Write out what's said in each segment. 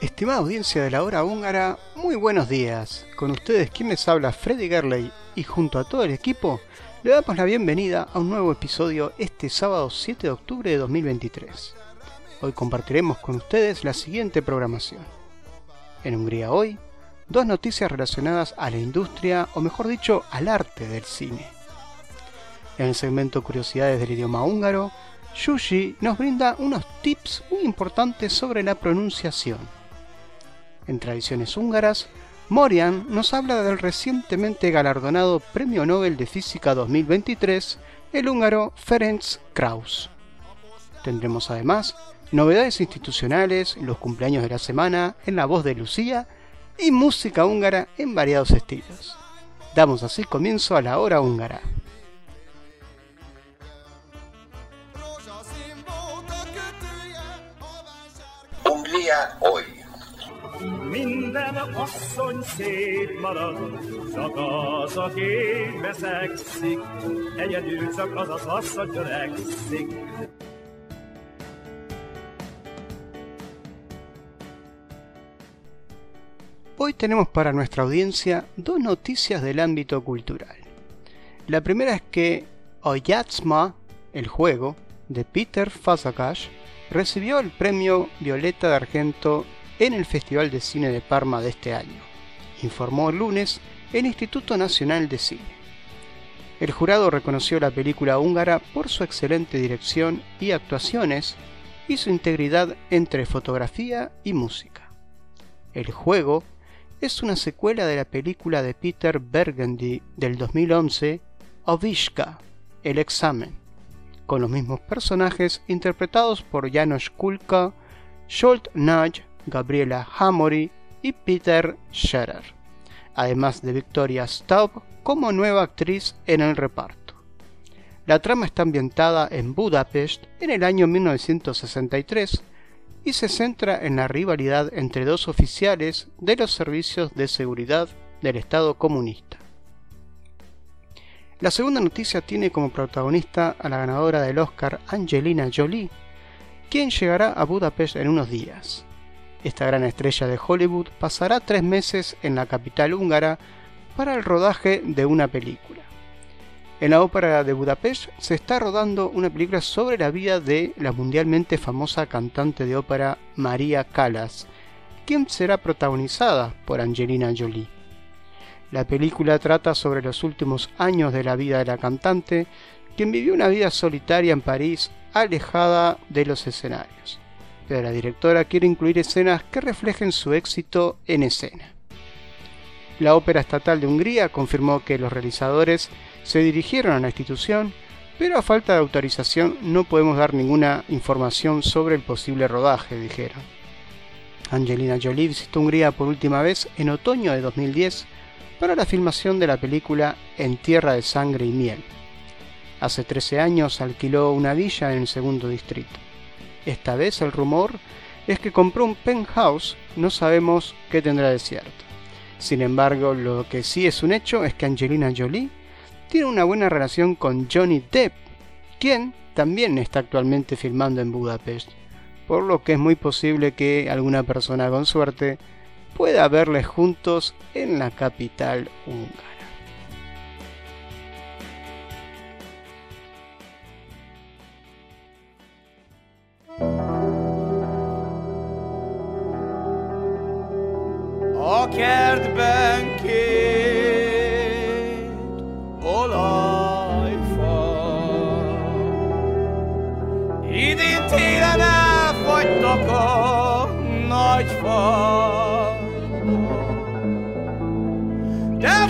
Estimada audiencia de la hora húngara, muy buenos días. Con ustedes quien les habla Freddy Gerley. Y junto a todo el equipo le damos la bienvenida a un nuevo episodio este sábado 7 de octubre de 2023. Hoy compartiremos con ustedes la siguiente programación. En Hungría hoy, dos noticias relacionadas a la industria, o mejor dicho, al arte del cine. En el segmento Curiosidades del idioma húngaro, Yushi nos brinda unos tips muy importantes sobre la pronunciación. En tradiciones húngaras, Morian nos habla del recientemente galardonado Premio Nobel de Física 2023, el húngaro Ferenc Krauss. Tendremos además novedades institucionales, los cumpleaños de la semana, en la voz de Lucía y música húngara en variados estilos. Damos así comienzo a la hora húngara. Hungría hoy. Hoy tenemos para nuestra audiencia dos noticias del ámbito cultural. La primera es que Oyatsma, el juego, de Peter Fazakas, recibió el premio Violeta de Argento en el Festival de Cine de Parma de este año, informó el lunes el Instituto Nacional de Cine. El jurado reconoció la película húngara por su excelente dirección y actuaciones y su integridad entre fotografía y música. El juego es una secuela de la película de Peter Bergendy del 2011, Ovishka, El examen, con los mismos personajes interpretados por Janos Kulka, Scholt Nudge, Gabriela Hamory y Peter Scherer, además de Victoria Staub como nueva actriz en el reparto. La trama está ambientada en Budapest en el año 1963 y se centra en la rivalidad entre dos oficiales de los servicios de seguridad del Estado comunista. La segunda noticia tiene como protagonista a la ganadora del Oscar Angelina Jolie, quien llegará a Budapest en unos días. Esta gran estrella de Hollywood pasará tres meses en la capital húngara para el rodaje de una película. En la ópera de Budapest se está rodando una película sobre la vida de la mundialmente famosa cantante de ópera María Callas, quien será protagonizada por Angelina Jolie. La película trata sobre los últimos años de la vida de la cantante, quien vivió una vida solitaria en París, alejada de los escenarios. La directora quiere incluir escenas que reflejen su éxito en escena. La Ópera Estatal de Hungría confirmó que los realizadores se dirigieron a la institución, pero a falta de autorización no podemos dar ninguna información sobre el posible rodaje, dijeron. Angelina Jolie visitó Hungría por última vez en otoño de 2010 para la filmación de la película En Tierra de Sangre y Miel. Hace 13 años alquiló una villa en el segundo distrito. Esta vez el rumor es que compró un penthouse, no sabemos qué tendrá de cierto. Sin embargo, lo que sí es un hecho es que Angelina Jolie tiene una buena relación con Johnny Depp, quien también está actualmente filmando en Budapest, por lo que es muy posible que alguna persona con suerte pueda verles juntos en la capital húngara. kertben két olajfa. Idén télen elfagytak a nagy fa. De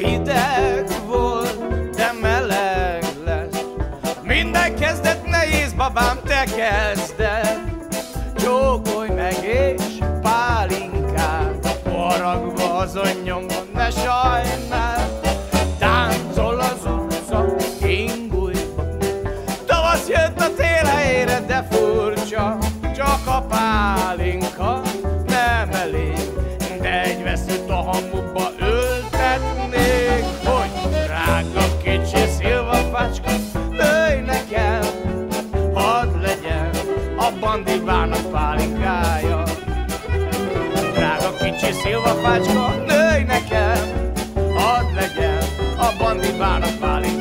de hideg volt, de meleg lesz. Minden kezdet nehéz, babám, te kezded. Csókolj meg és pálinkát, haragva azon nyomon, ne sajnálj. szilvafácska, nőj nekem, ad legyen a bandibának pálinka.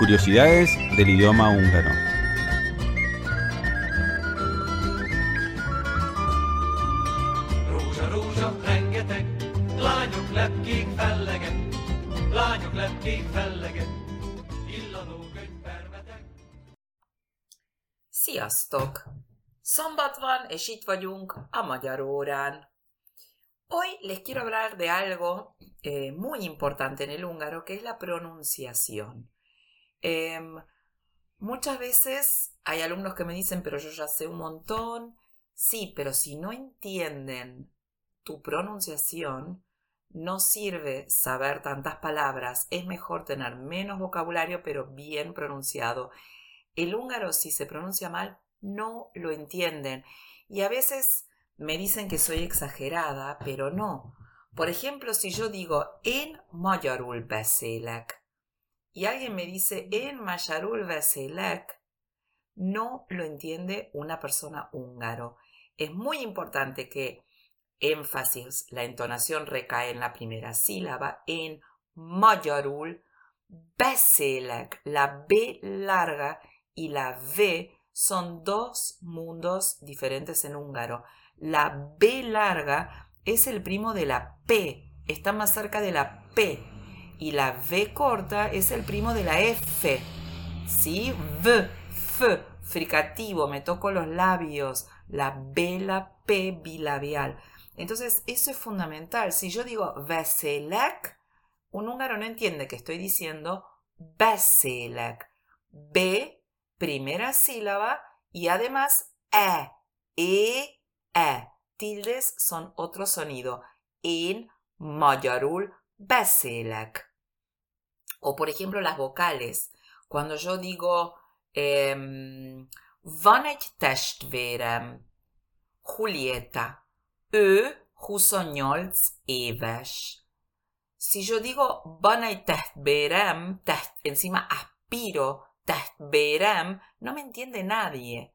Curiosidades del idioma húngaro. Sziasztok! Szombat van, és itt vagyunk a magyar órán. Hoy les quiero hablar de algo eh, muy importante en el húngaro, que es la pronunciación. Em, muchas veces hay alumnos que me dicen, pero yo ya sé un montón. Sí, pero si no entienden tu pronunciación, no sirve saber tantas palabras, es mejor tener menos vocabulario pero bien pronunciado. El húngaro, si se pronuncia mal, no lo entienden. Y a veces me dicen que soy exagerada, pero no. Por ejemplo, si yo digo en magyarul beszélek, y alguien me dice en Mayarul Veselek, no lo entiende una persona húngaro. Es muy importante que énfasis, la entonación recae en la primera sílaba, en Mayarul Veselek. La B larga y la V son dos mundos diferentes en húngaro. La B larga es el primo de la P, está más cerca de la P y la V corta es el primo de la F. ¿Sí? V, F, fricativo, me toco los labios. La B, la P bilabial. Entonces, eso es fundamental. Si yo digo veselek, un húngaro no entiende que estoy diciendo beszélek. B, primera sílaba, y además E, E, E. Tildes son otro sonido. En magyarul beszélek. O por ejemplo las vocales. Cuando yo digo em, van egy testvérem, Julieta. Ő 28 éves. Si yo digo van egy testvérem, test- encima aspiro testvérem, no me entiende nadie.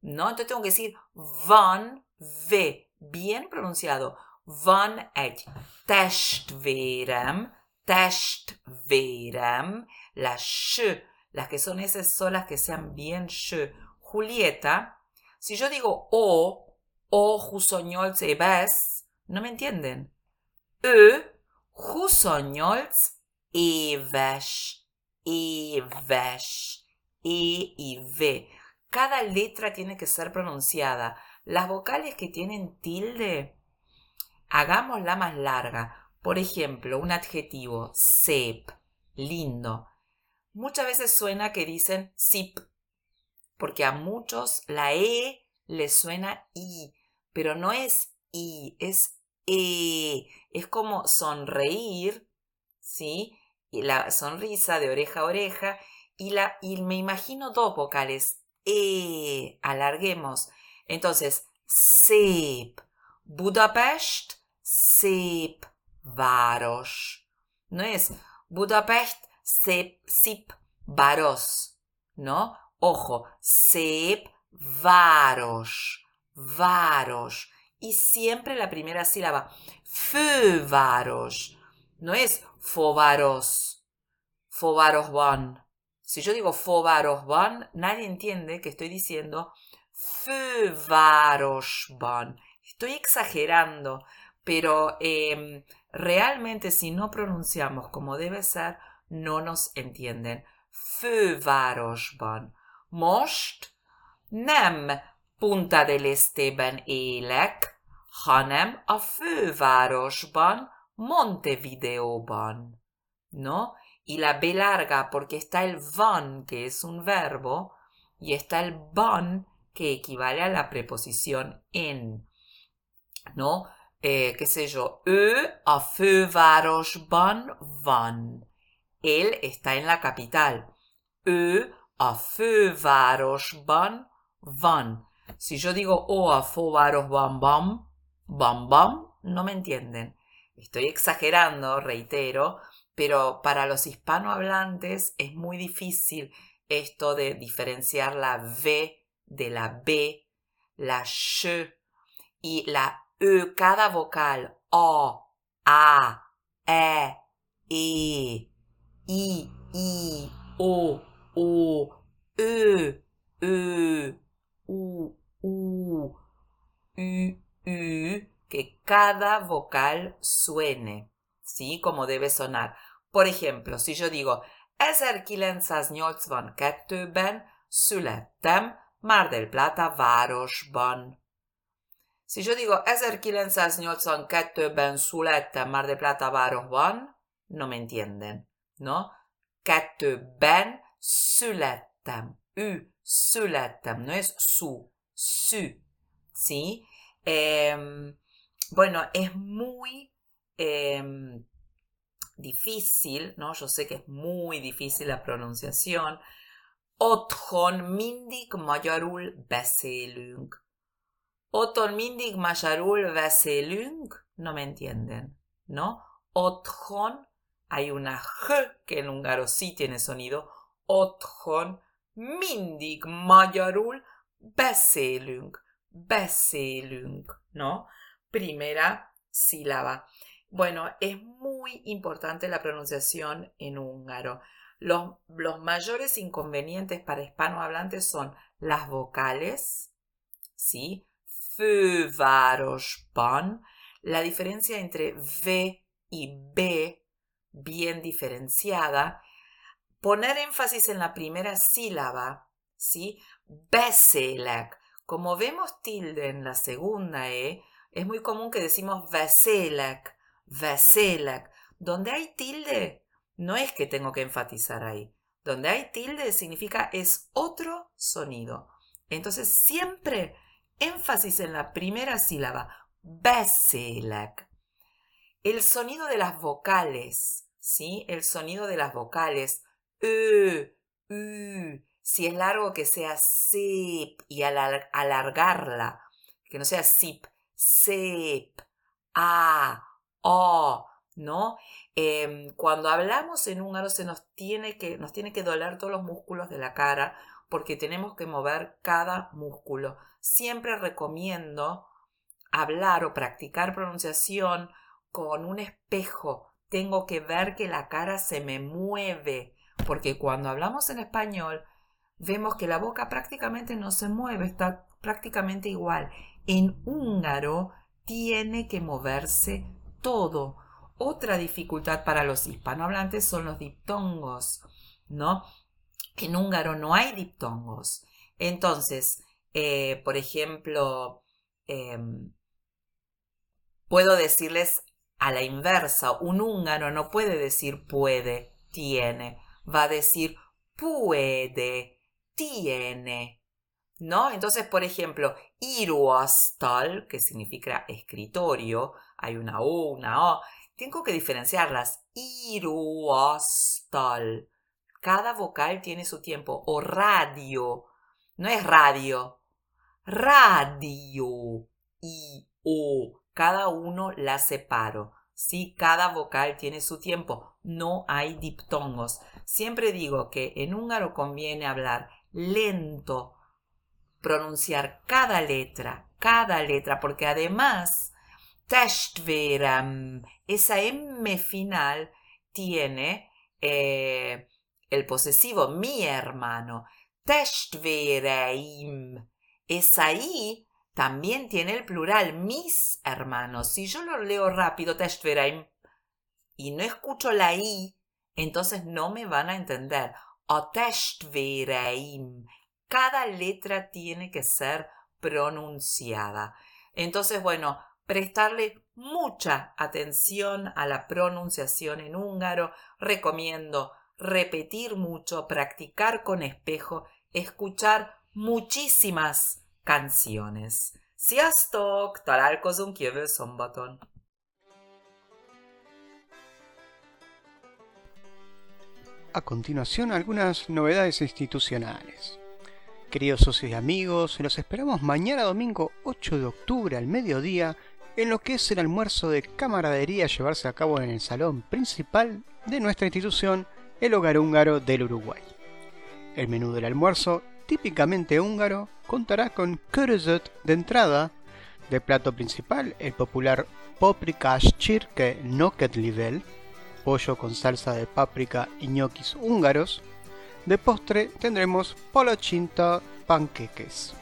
¿No? Entonces tengo que decir van ve, bien pronunciado. Van egy testvérem, testvérem, la sh, las que son esas solas que sean bien sh. Julieta, si yo digo o, o 28 éves, no me entienden. Ő 28 éves, éves, e y v. Cada letra tiene que ser pronunciada. Las vocales que tienen tilde, hagámosla más larga. Por ejemplo, un adjetivo, sep, lindo. Muchas veces suena que dicen sip, porque a muchos la E le suena I, pero no es I, es E. Es como sonreír, ¿sí? Y la sonrisa de oreja a oreja, y, la, y me imagino dos vocales, E, alarguemos. Entonces, szép. Budapest, szép város. No es Budapest, szép város. ¿No? Ojo, szép város. Város. Y siempre la primera sílaba. Főváros. No es fovaros. Fovarosban. Si yo digo fovarosban, nadie entiende que estoy diciendo fővárosban. Estoy exagerando, pero em, realmente si no pronunciamos como debe ser, no nos entienden. Fővárosban. Most nem Punta del Estében élek, hanem a fővárosban, Montevideóban. ¿No? Y la B larga porque está el van, que es un verbo, y está el van, que equivale a la preposición en. ¿No? Eh, qué sé yo, ő a van. Él está en la capital. Ő a fővárosban van. Si yo digo o a fővárosban bam, bam bam, no me entienden. Estoy exagerando, reitero, pero para los hispanohablantes es muy difícil esto de diferenciar la V de la B, la sh y la Ö, cada vocal, O, A, E, E, I, I, O, O, Ö, Ö, U, U, U, U, que cada vocal suene, ¿sí? Como debe sonar. Por ejemplo, si yo digo 1982-ben születtem Mar del Plata városban. Si yo digo 1982-ben születtem Mar del Plata városban, no me entienden, ¿no? Kettőben születtem. Ü, születtem, no es su, su, ¿sí? Em, bueno, es muy em, difícil, ¿no? Yo sé que es muy difícil la pronunciación. Otthon mindig magyarul beszélünk. Otthon mindig magyarul beszélünk, no me entienden, ¿no? Otthon, hay una G que en húngaro sí tiene sonido. Otthon mindig magyarul beszélünk, beszélünk, ¿no? Primera sílaba. Bueno, es muy importante la pronunciación en húngaro. Los, los mayores inconvenientes para hispanohablantes son las vocales, ¿sí? La diferencia entre V y B, bien diferenciada. Poner énfasis en la primera sílaba, ¿sí? Como vemos tilde en la segunda E, es muy común que decimos beszélek, beszélek. Donde hay tilde, no es que tengo que enfatizar ahí. Donde hay tilde significa es otro sonido. Entonces siempre énfasis en la primera sílaba. Beszélek. El sonido de las vocales, ¿sí? El sonido de las vocales. Ö, ü. Si es largo, que sea sip y alar- alargarla. Que no sea sip, sip, a, o, ¿no? Em, cuando hablamos en húngaro se nos tiene que, nos tiene que doler todos los músculos de la cara porque tenemos que mover cada músculo. Siempre recomiendo hablar o practicar pronunciación con un espejo. Tengo que ver que la cara se me mueve, porque cuando hablamos en español vemos que la boca prácticamente no se mueve, está prácticamente igual. En húngaro tiene que moverse todo. Otra dificultad para los hispanohablantes son los diptongos, ¿no? En húngaro no hay diptongos. Entonces, eh, por ejemplo, em, puedo decirles a la inversa, un húngaro no puede decir puede, tiene, va a decir puede, tiene. ¿No? Entonces, por ejemplo, íróasztal, que significa escritorio, hay una U, una O, tengo que diferenciarlas. Íróasztal. Cada vocal tiene su tiempo. O radio. No es radio. Radio. Y O. Cada uno la separo. ¿sí? Cada vocal tiene su tiempo. No hay diptongos. Siempre digo que en húngaro conviene hablar lento, pronunciar cada letra, cada letra, porque además testvérem, esa M final tiene eh, el posesivo mi hermano. Testvéreim, esa I también tiene el plural mis hermanos. Si yo lo leo rápido, testvéreim, y no escucho la I, entonces no me van a entender. Testvéreim. Cada letra tiene que ser pronunciada. Entonces, bueno, prestarle mucha atención a la pronunciación en húngaro. Recomiendo repetir mucho, practicar con espejo, escuchar muchísimas canciones. Sziasztok! Találkozunk jövő szombaton! A continuación, algunas novedades institucionales. Queridos socios y amigos, los esperamos mañana domingo 8 de octubre al mediodía en lo que es el almuerzo de camaradería llevarse a cabo en el salón principal de nuestra institución, el Hogar Húngaro del Uruguay. El menú del almuerzo, típicamente húngaro, contará con körözött de entrada, de plato principal el popular paprikás csirke nokedlivel, pollo con salsa de páprica y ñoquis húngaros. De postre tendremos polochinta panqueques.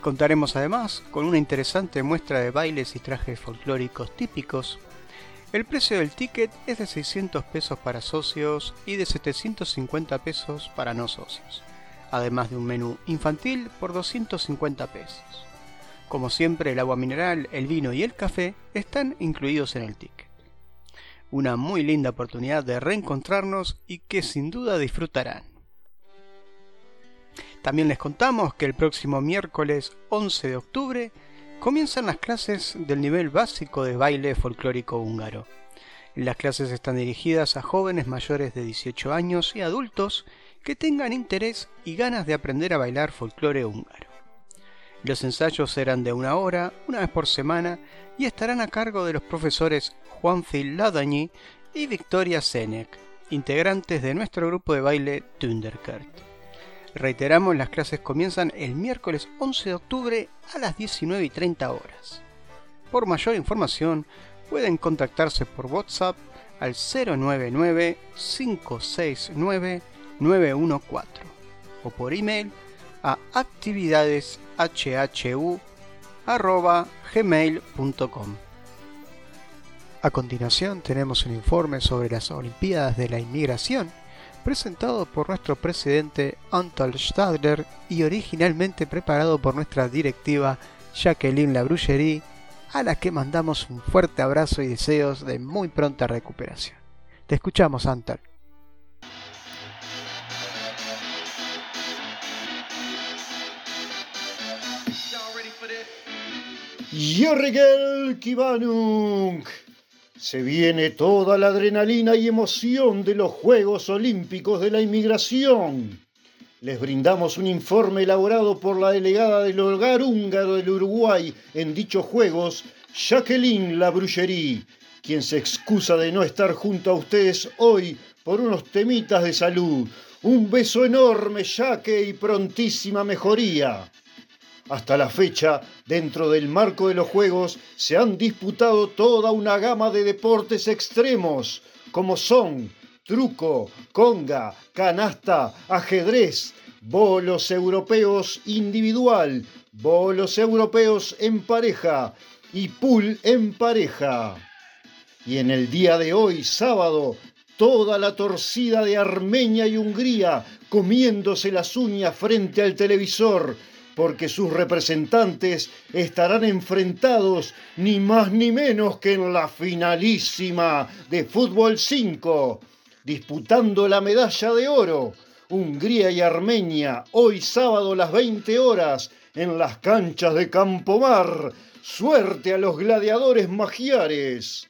Contaremos además con una interesante muestra de bailes y trajes folclóricos típicos. El precio del ticket es de 600 pesos para socios y de 750 pesos para no socios, además de un menú infantil por 250 pesos. Como siempre, el agua mineral, el vino y el café están incluidos en el ticket una muy linda oportunidad de reencontrarnos y que sin duda disfrutarán. También les contamos que el próximo miércoles 11 de octubre comienzan las clases del nivel básico de baile folclórico húngaro. Las clases están dirigidas a jóvenes mayores de 18 años y adultos que tengan interés y ganas de aprender a bailar folclore húngaro. Los ensayos serán de una hora, una vez por semana, y estarán a cargo de los profesores Juanfil Ladañi y Victoria Senec, integrantes de nuestro grupo de baile Thunderkert. Reiteramos, las clases comienzan el miércoles 11 de octubre a las 19 y 30 horas. Por mayor información, pueden contactarse por WhatsApp al 099-569-914 o por email a actividadeshhu.gmail.com. A continuación tenemos un informe sobre las Olimpiadas de la Inmigración, presentado por nuestro presidente Antal Stadler y originalmente preparado por nuestra directiva Jacqueline Labrullerie, a la que mandamos un fuerte abrazo y deseos de muy pronta recuperación. Te escuchamos, Antal. Jorgel Kivanunk. Se viene toda la adrenalina y emoción de los Juegos Olímpicos de la Inmigración. Les brindamos un informe elaborado por la delegada del hogar húngaro del Uruguay en dichos Juegos, Jacqueline Labrullerie, quien se excusa de no estar junto a ustedes hoy por unos temitas de salud. Un beso enorme, Jaque, y prontísima mejoría. Hasta la fecha, dentro del marco de los Juegos, se han disputado toda una gama de deportes extremos, como son truco, conga, canasta, ajedrez, bolos europeos individual, bolos europeos en pareja y pool en pareja. Y en el día de hoy, sábado, toda la torcida de Armenia y Hungría comiéndose las uñas frente al televisor, porque sus representantes estarán enfrentados ni más ni menos que en la finalísima de Fútbol 5, disputando la medalla de oro. Hungría y Armenia, hoy sábado a las 20 horas, en las canchas de Campomar. Suerte a los gladiadores magiares.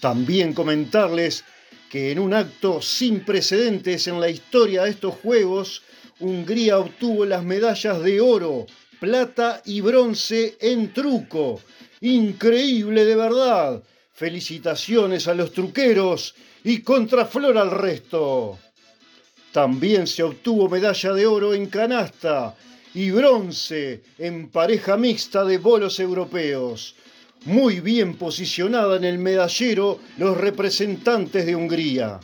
También comentarles que en un acto sin precedentes en la historia de estos Juegos, Hungría obtuvo las medallas de oro, plata y bronce en truco. Increíble de verdad. Felicitaciones a los truqueros y contraflor al resto. También se obtuvo medalla de oro en canasta y bronce en pareja mixta de bolos europeos. Muy bien posicionada en el medallero los representantes de Hungría.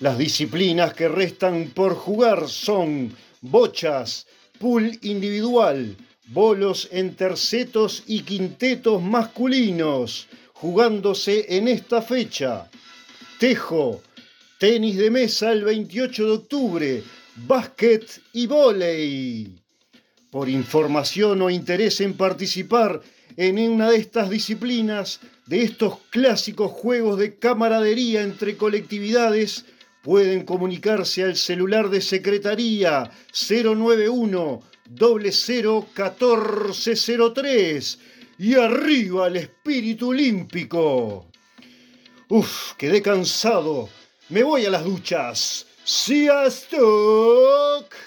Las disciplinas que restan por jugar son bochas, pool individual, bolos en tercetos y quintetos masculinos, jugándose en esta fecha. Tejo, tenis de mesa el 28 de octubre, básquet y vóley. Por información o interés en participar en una de estas disciplinas, de estos clásicos juegos de camaradería entre colectividades, pueden comunicarse al celular de secretaría 091 001403 y arriba el espíritu olímpico. Uf, quedé cansado. Me voy a las duchas. Sziasztok! Szívből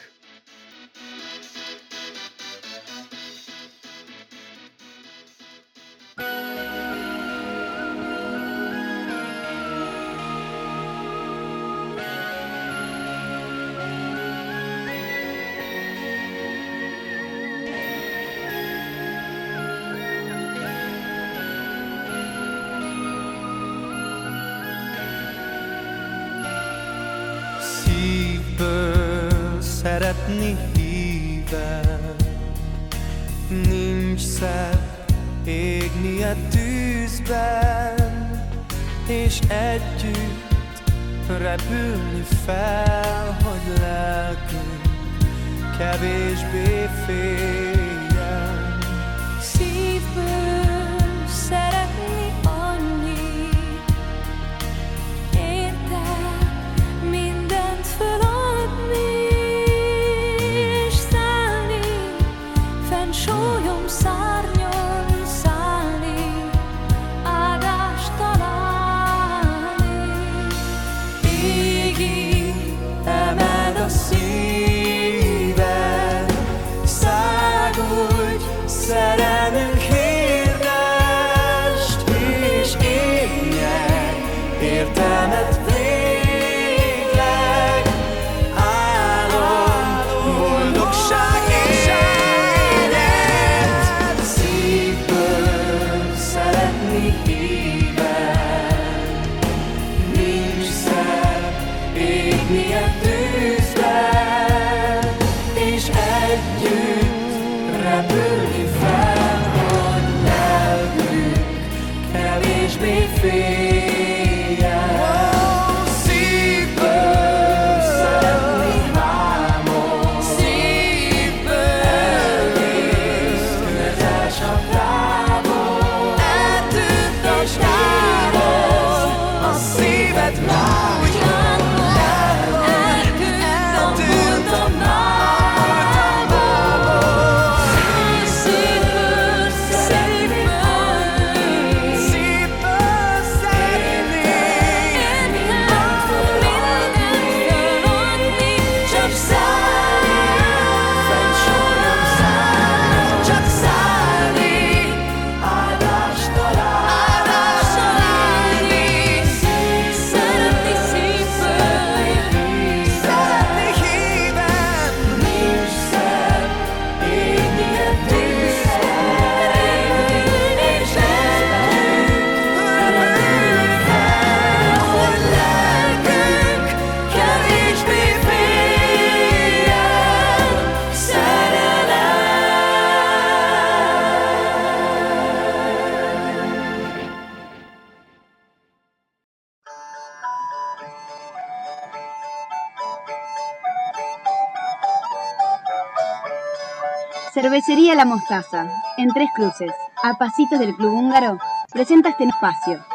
Mostaza, en Tres Cruces, a pasitos del Club Húngaro, presenta este espacio.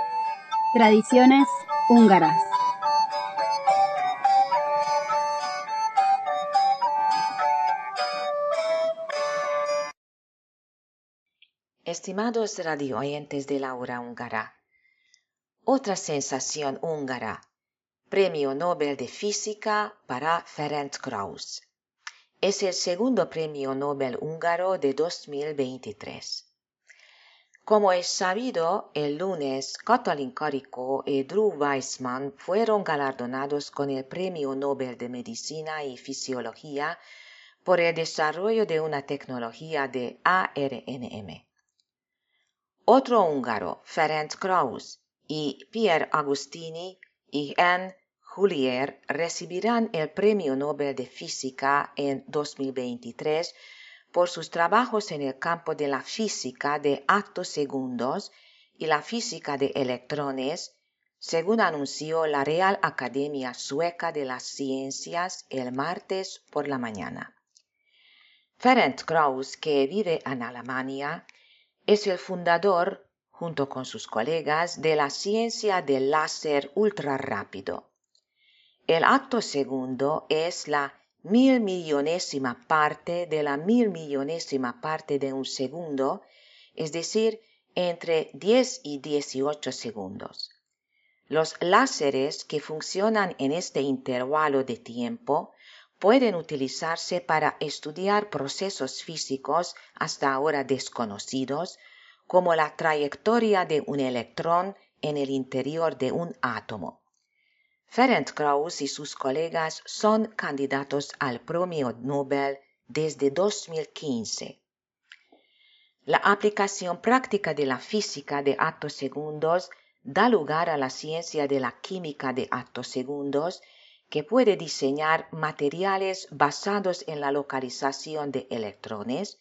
Tradiciones húngaras. Estimados radioyentes de la hora húngara, otra sensación húngara, Premio Nobel de Física para Ferenc Krauss. Es el segundo Premio Nobel húngaro de 2023. Como es sabido, el lunes Katalin Karikó y Drew Weissman fueron galardonados con el Premio Nobel de Medicina y Fisiología por el desarrollo de una tecnología de ARNM. Otro húngaro, Ferenc Krauss, y Pierre Agustini y Anne Julier recibirán el Premio Nobel de Física en 2023 por sus trabajos en el campo de la física de actos segundos y la física de electrones, según anunció la Real Academia Sueca de las Ciencias el martes por la mañana. Ferenc Krauss, que vive en Alemania, es el fundador, junto con sus colegas, de la ciencia del láser ultrarrápido. El acto segundo es la mil millonésima parte de la mil millonésima parte de un segundo, es decir, entre 10 y 18 segundos. Los láseres que funcionan en este intervalo de tiempo pueden utilizarse para estudiar procesos físicos hasta ahora desconocidos, como la trayectoria de un electrón en el interior de un átomo. Ferenc Krauss y sus colegas son candidatos al Premio Nobel desde 2015. La aplicación práctica de la física de actos segundos da lugar a la ciencia de la química de actos segundos que puede diseñar materiales basados en la localización de electrones,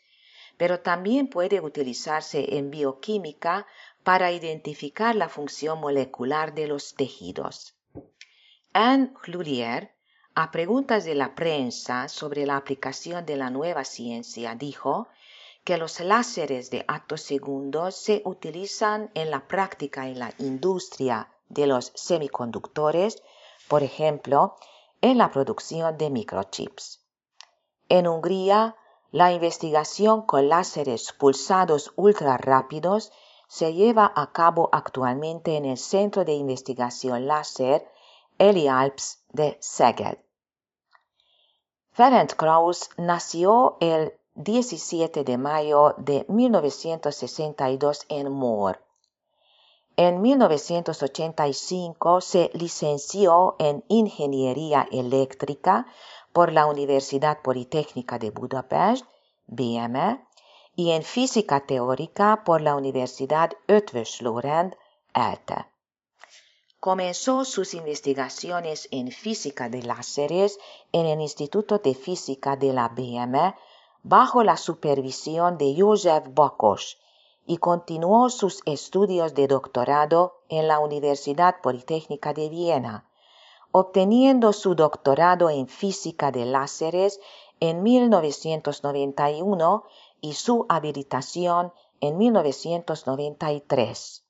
pero también puede utilizarse en bioquímica para identificar la función molecular de los tejidos. Anne Clulier, a preguntas de la prensa sobre la aplicación de la nueva ciencia, dijo que los láseres de actos segundos se utilizan en la práctica en la industria de los semiconductores, por ejemplo, en la producción de microchips. En Hungría, la investigación con láseres pulsados ultrarrápidos se lleva a cabo actualmente en el Centro de Investigación Láser Eli Alps de Szeged. Ferenc Krauss nació el 17 de mayo de 1962 en Moor. En 1985 se licenció en Ingeniería Eléctrica por la Universidad Politécnica de Budapest, BME, y en Física Teórica por la Universidad Ötvös Loránd, ELTE. Comenzó sus investigaciones en física de láseres en el Instituto de Física de la BM bajo la supervisión de József Bakos y continuó sus estudios de doctorado en la Universidad Politécnica de Viena, obteniendo su doctorado en física de láseres en 1991 y su habilitación en 1993.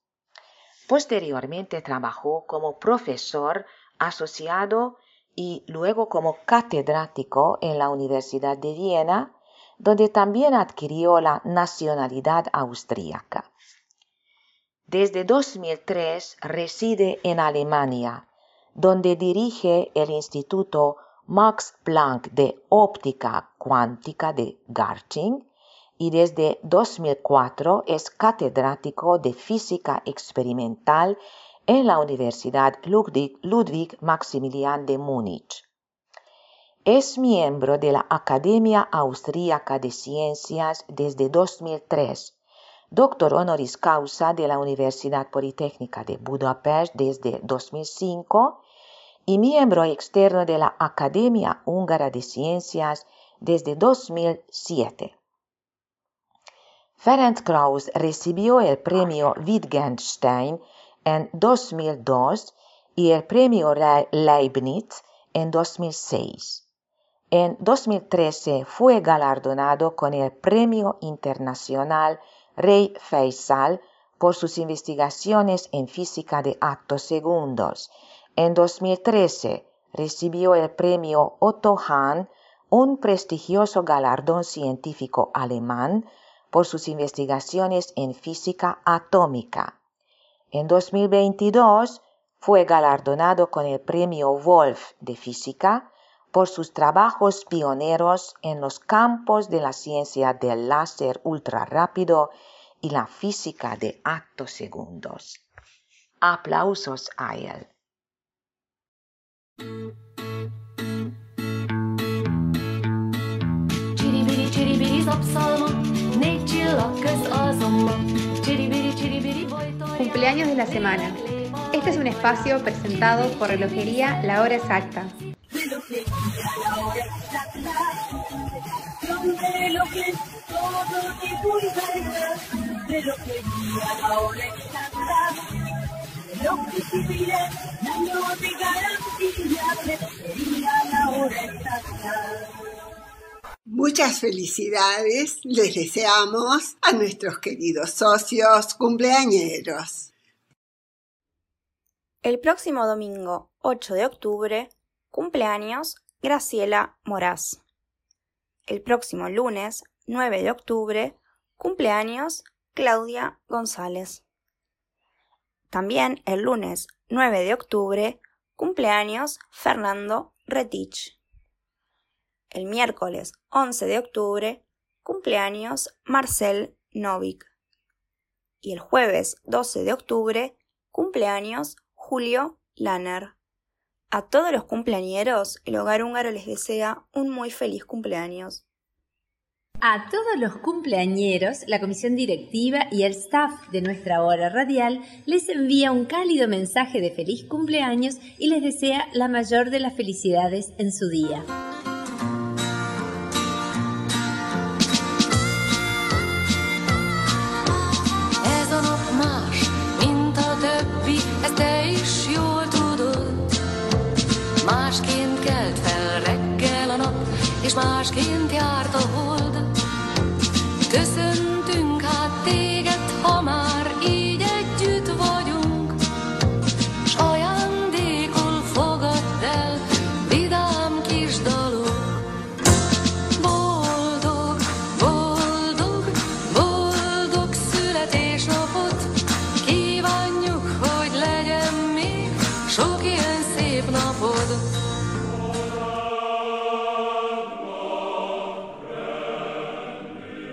Posteriormente trabajó como profesor asociado y luego como catedrático en la Universidad de Viena, donde también adquirió la nacionalidad austríaca. Desde 2003 reside en Alemania, donde dirige el Instituto Max Planck de Óptica Cuántica de Garching y desde 2004 es catedrático de Física Experimental en la Universidad Ludwig, Maximilian de Múnich. Es miembro de la Academia Austríaca de Ciencias desde 2003, doctor honoris causa de la Universidad Politécnica de Budapest desde 2005 y miembro externo de la Academia Húngara de Ciencias desde 2007. Ferenc Krauss recibió el premio Wittgenstein en 2002 y el premio Leibniz en 2006. En 2013 fue galardonado con el Premio Internacional Rey Faisal por sus investigaciones en física de actos segundos. En 2013 recibió el Premio Otto Hahn, un prestigioso galardón científico alemán por sus investigaciones en física atómica. En 2022 fue galardonado con el Premio Wolf de Física por sus trabajos pioneros en los campos de la ciencia del láser ultrarrápido y la física de actos segundos. Aplausos a él. Cumpleaños de la semana. Este es un espacio presentado por Relojería La Hora Exacta. Muchas felicidades les deseamos a nuestros queridos socios cumpleañeros. El próximo domingo 8 de octubre, cumpleaños Graciela Moraz. El próximo lunes 9 de octubre, cumpleaños Claudia González. También el lunes 9 de octubre, cumpleaños Fernando Retich. El miércoles 11 de octubre, cumpleaños Marcel Novik. Y el jueves 12 de octubre, cumpleaños Julio Lanner. A todos los cumpleañeros, el Hogar Húngaro les desea un muy feliz cumpleaños. A todos los cumpleañeros, la comisión directiva y el staff de nuestra hora radial les envía un cálido mensaje de feliz cumpleaños y les desea la mayor de las felicidades en su día. Marskin.